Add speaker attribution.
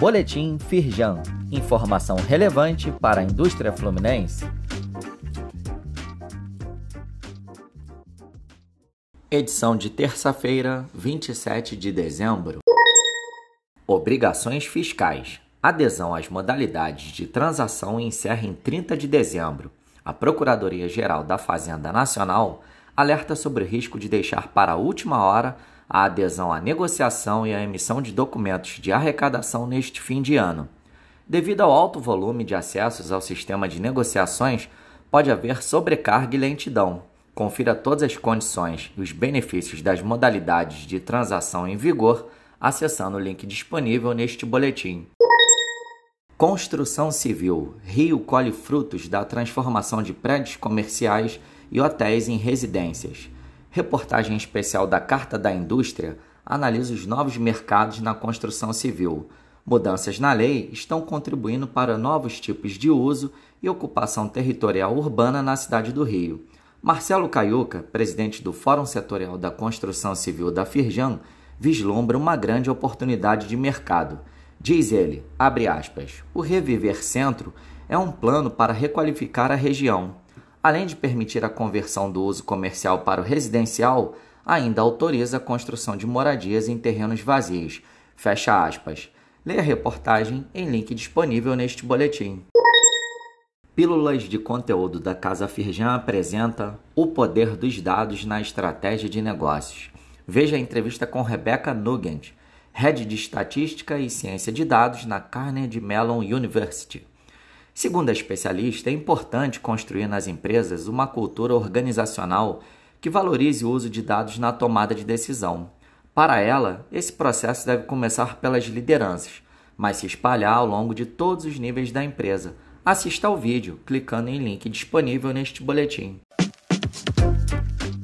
Speaker 1: Boletim Firjan. Informação relevante para a indústria fluminense. Edição de terça-feira, 27 de dezembro. Obrigações fiscais. Adesão às modalidades de transação encerra em 30 de dezembro. A Procuradoria-Geral da Fazenda Nacional alerta sobre o risco de deixar para a última hora a adesão à negociação e à emissão de documentos de arrecadação neste fim de ano. Devido ao alto volume de acessos ao sistema de negociações, pode haver sobrecarga e lentidão. Confira todas as condições e os benefícios das modalidades de transação em vigor acessando o link disponível neste boletim. Construção Civil. Rio colhe frutos da transformação de prédios comerciais e hotéis em residências. Reportagem especial da Carta da Indústria analisa os novos mercados na construção civil. Mudanças na lei estão contribuindo para novos tipos de uso e ocupação territorial urbana na cidade do Rio. Marcelo Caiuca, presidente do Fórum Setorial da Construção Civil da Firjan, vislumbra uma grande oportunidade de mercado. Diz ele, abre aspas, o Reviver Centro é um plano para requalificar a região, além de permitir a conversão do uso comercial para o residencial, ainda autoriza a construção de moradias em terrenos vazios. Fecha aspas. Leia a reportagem em link disponível neste boletim. Pílulas de conteúdo da Casa Firjan apresenta O Poder dos Dados na Estratégia de Negócios. Veja a entrevista com Rebecca Nugent, Head de Estatística e Ciência de Dados na Carnegie Mellon University. Segundo a especialista, é importante construir nas empresas uma cultura organizacional que valorize o uso de dados na tomada de decisão. Para ela, esse processo deve começar pelas lideranças, mas se espalhar ao longo de todos os níveis da empresa. Assista ao vídeo clicando em link disponível neste boletim.